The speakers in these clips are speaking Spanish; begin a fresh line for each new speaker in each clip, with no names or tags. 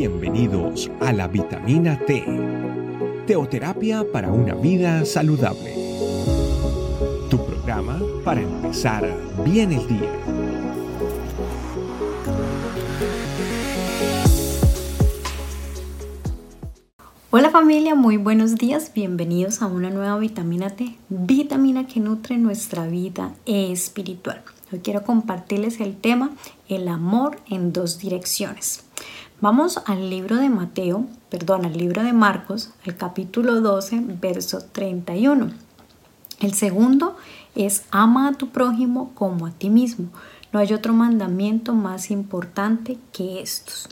Bienvenidos a la vitamina T, teoterapia para una vida saludable. Tu programa para empezar bien el día.
Hola familia, muy buenos días, bienvenidos a una nueva vitamina T, vitamina que nutre nuestra vida espiritual. Hoy quiero compartirles el tema el amor en dos direcciones. Vamos al libro de Mateo, perdón, al libro de Marcos, al capítulo 12, verso 31. El segundo es ama a tu prójimo como a ti mismo. No hay otro mandamiento más importante que estos.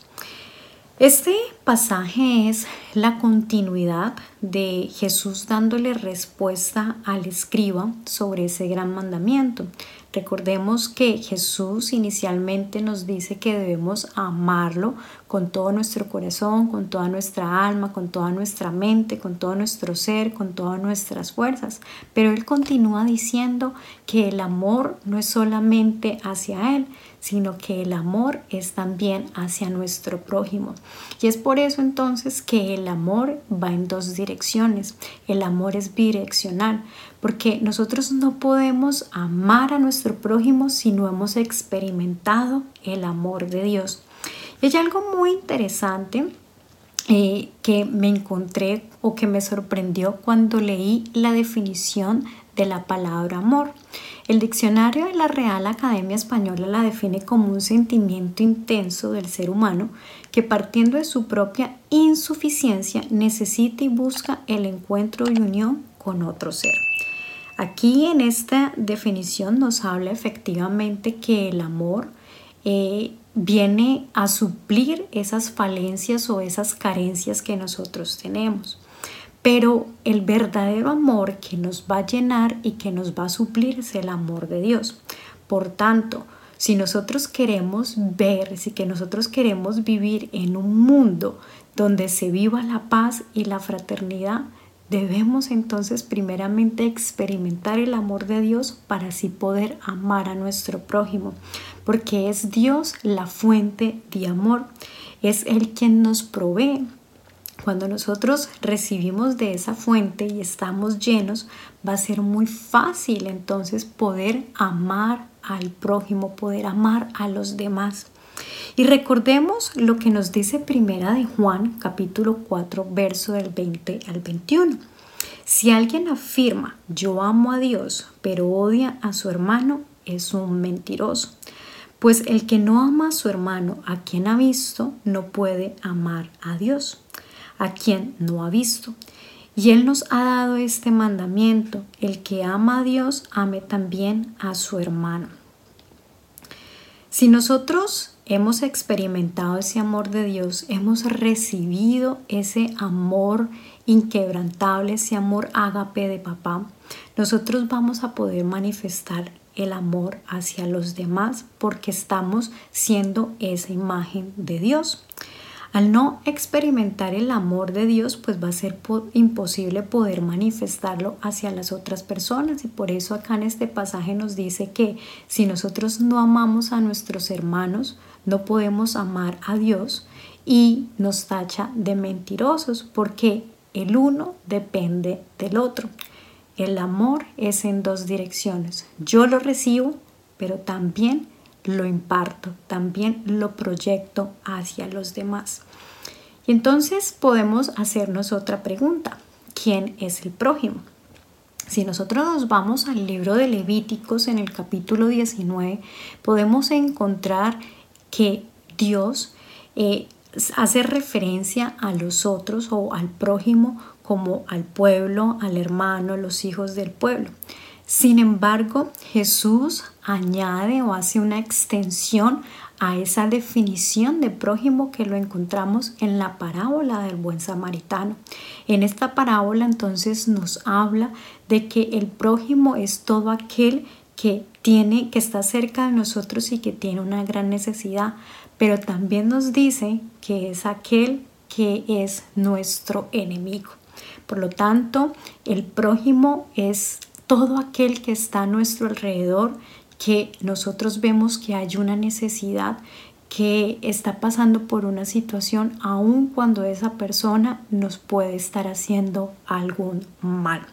Este pasaje es la continuidad de Jesús dándole respuesta al escriba sobre ese gran mandamiento. Recordemos que Jesús inicialmente nos dice que debemos amarlo con todo nuestro corazón, con toda nuestra alma, con toda nuestra mente, con todo nuestro ser, con todas nuestras fuerzas. Pero Él continúa diciendo que el amor no es solamente hacia Él, sino que el amor es también hacia nuestro prójimo. Y es por eso entonces que el amor va en dos direcciones. El amor es bidireccional, porque nosotros no podemos amar a nuestro prójimo si no hemos experimentado el amor de Dios. Y hay algo muy interesante eh, que me encontré o que me sorprendió cuando leí la definición de la palabra amor. El diccionario de la Real Academia Española la define como un sentimiento intenso del ser humano que partiendo de su propia insuficiencia necesita y busca el encuentro y unión con otro ser. Aquí en esta definición nos habla efectivamente que el amor eh, viene a suplir esas falencias o esas carencias que nosotros tenemos. Pero el verdadero amor que nos va a llenar y que nos va a suplir es el amor de Dios. Por tanto, si nosotros queremos ver, si que nosotros queremos vivir en un mundo donde se viva la paz y la fraternidad, debemos entonces primeramente experimentar el amor de Dios para así poder amar a nuestro prójimo, porque es Dios la fuente de amor, es Él quien nos provee, cuando nosotros recibimos de esa fuente y estamos llenos, va a ser muy fácil entonces poder amar al prójimo, poder amar a los demás. Y recordemos lo que nos dice Primera de Juan, capítulo 4, verso del 20 al 21. Si alguien afirma, yo amo a Dios, pero odia a su hermano, es un mentiroso. Pues el que no ama a su hermano, a quien ha visto, no puede amar a Dios a quien no ha visto. Y Él nos ha dado este mandamiento, el que ama a Dios, ame también a su hermano. Si nosotros hemos experimentado ese amor de Dios, hemos recibido ese amor inquebrantable, ese amor ágape de papá, nosotros vamos a poder manifestar el amor hacia los demás porque estamos siendo esa imagen de Dios. Al no experimentar el amor de Dios, pues va a ser imposible poder manifestarlo hacia las otras personas. Y por eso acá en este pasaje nos dice que si nosotros no amamos a nuestros hermanos, no podemos amar a Dios y nos tacha de mentirosos porque el uno depende del otro. El amor es en dos direcciones. Yo lo recibo, pero también lo imparto, también lo proyecto hacia los demás. Y entonces podemos hacernos otra pregunta. ¿Quién es el prójimo? Si nosotros nos vamos al libro de Levíticos en el capítulo 19, podemos encontrar que Dios eh, hace referencia a los otros o al prójimo como al pueblo, al hermano, los hijos del pueblo. Sin embargo, Jesús añade o hace una extensión a esa definición de prójimo que lo encontramos en la parábola del buen samaritano. En esta parábola entonces nos habla de que el prójimo es todo aquel que tiene que está cerca de nosotros y que tiene una gran necesidad, pero también nos dice que es aquel que es nuestro enemigo. Por lo tanto, el prójimo es todo aquel que está a nuestro alrededor, que nosotros vemos que hay una necesidad que está pasando por una situación aun cuando esa persona nos puede estar haciendo algún mal.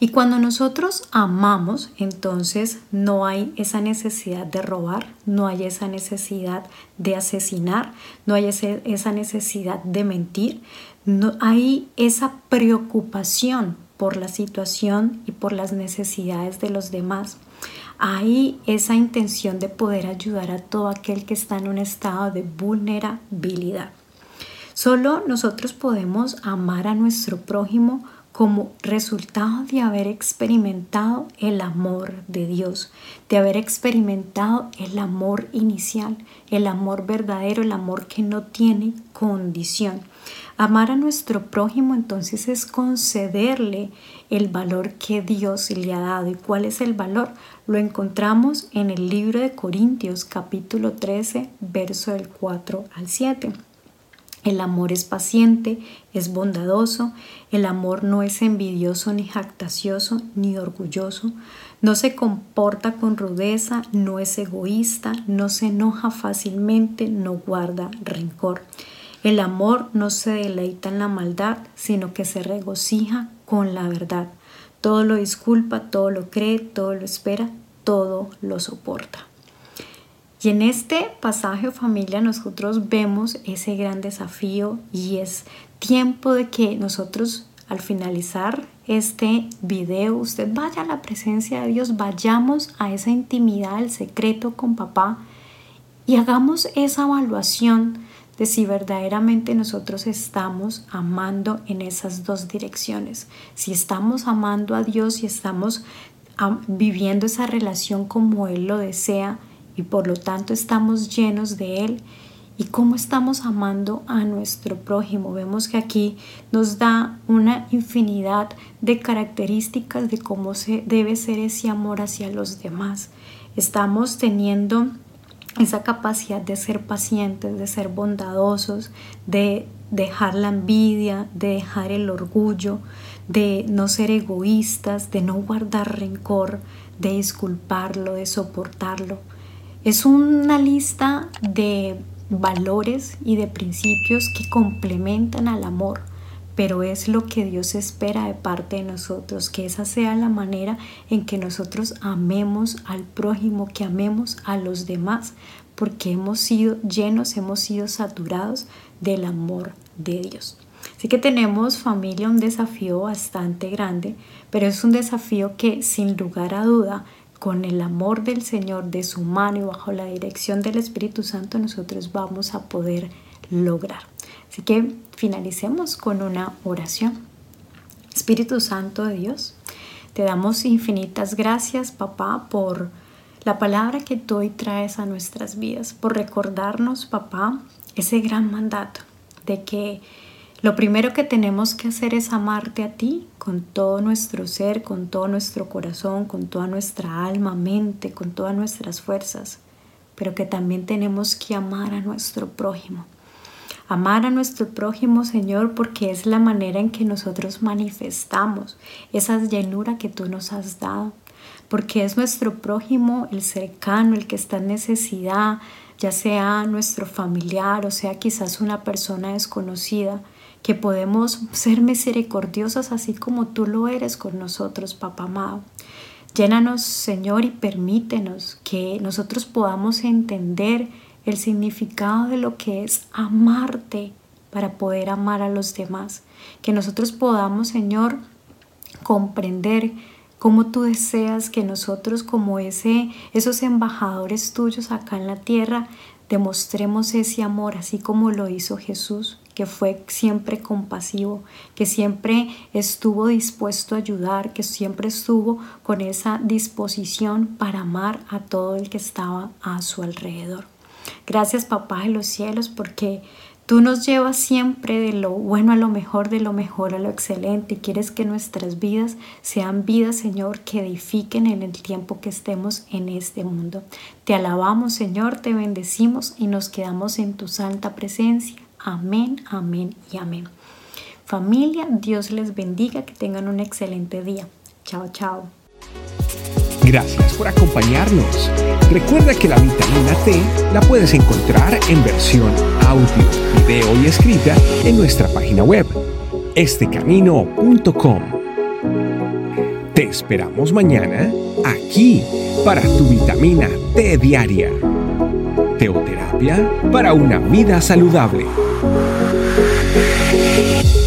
Y cuando nosotros amamos, entonces no hay esa necesidad de robar, no hay esa necesidad de asesinar, no hay esa necesidad de mentir, no hay esa preocupación por la situación y por las necesidades de los demás. Hay esa intención de poder ayudar a todo aquel que está en un estado de vulnerabilidad. Solo nosotros podemos amar a nuestro prójimo como resultado de haber experimentado el amor de Dios, de haber experimentado el amor inicial, el amor verdadero, el amor que no tiene condición. Amar a nuestro prójimo entonces es concederle el valor que Dios le ha dado. ¿Y cuál es el valor? Lo encontramos en el libro de Corintios capítulo 13, verso del 4 al 7. El amor es paciente, es bondadoso, el amor no es envidioso ni jactacioso ni orgulloso, no se comporta con rudeza, no es egoísta, no se enoja fácilmente, no guarda rencor. El amor no se deleita en la maldad, sino que se regocija con la verdad. Todo lo disculpa, todo lo cree, todo lo espera, todo lo soporta. Y en este pasaje familia nosotros vemos ese gran desafío y es tiempo de que nosotros al finalizar este video usted vaya a la presencia de Dios, vayamos a esa intimidad, el secreto con papá y hagamos esa evaluación de si verdaderamente nosotros estamos amando en esas dos direcciones. Si estamos amando a Dios y estamos viviendo esa relación como Él lo desea, y por lo tanto estamos llenos de Él y cómo estamos amando a nuestro prójimo. Vemos que aquí nos da una infinidad de características de cómo se debe ser ese amor hacia los demás. Estamos teniendo esa capacidad de ser pacientes, de ser bondadosos, de dejar la envidia, de dejar el orgullo, de no ser egoístas, de no guardar rencor, de disculparlo, de soportarlo. Es una lista de valores y de principios que complementan al amor, pero es lo que Dios espera de parte de nosotros, que esa sea la manera en que nosotros amemos al prójimo, que amemos a los demás, porque hemos sido llenos, hemos sido saturados del amor de Dios. Así que tenemos familia un desafío bastante grande, pero es un desafío que sin lugar a duda con el amor del Señor de su mano y bajo la dirección del Espíritu Santo nosotros vamos a poder lograr. Así que finalicemos con una oración. Espíritu Santo de Dios, te damos infinitas gracias, papá, por la palabra que tú hoy traes a nuestras vidas, por recordarnos, papá, ese gran mandato de que lo primero que tenemos que hacer es amarte a ti con todo nuestro ser, con todo nuestro corazón, con toda nuestra alma, mente, con todas nuestras fuerzas, pero que también tenemos que amar a nuestro prójimo. Amar a nuestro prójimo, Señor, porque es la manera en que nosotros manifestamos esa llenura que tú nos has dado, porque es nuestro prójimo, el cercano, el que está en necesidad, ya sea nuestro familiar o sea quizás una persona desconocida que podemos ser misericordiosas así como tú lo eres con nosotros, papá amado. Llénanos, Señor, y permítenos que nosotros podamos entender el significado de lo que es amarte para poder amar a los demás. Que nosotros podamos, Señor, comprender cómo tú deseas que nosotros como ese esos embajadores tuyos acá en la tierra demostremos ese amor así como lo hizo Jesús que fue siempre compasivo, que siempre estuvo dispuesto a ayudar, que siempre estuvo con esa disposición para amar a todo el que estaba a su alrededor. Gracias papá de los cielos porque tú nos llevas siempre de lo bueno a lo mejor, de lo mejor a lo excelente y quieres que nuestras vidas sean vidas, Señor, que edifiquen en el tiempo que estemos en este mundo. Te alabamos, Señor, te bendecimos y nos quedamos en tu santa presencia. Amén, amén y amén. Familia, Dios les bendiga, que tengan un excelente día. Chao, chao.
Gracias por acompañarnos. Recuerda que la vitamina T la puedes encontrar en versión audio, video y escrita en nuestra página web, estecamino.com. Te esperamos mañana aquí para tu vitamina T diaria. Teoterapia para una vida saludable. Thank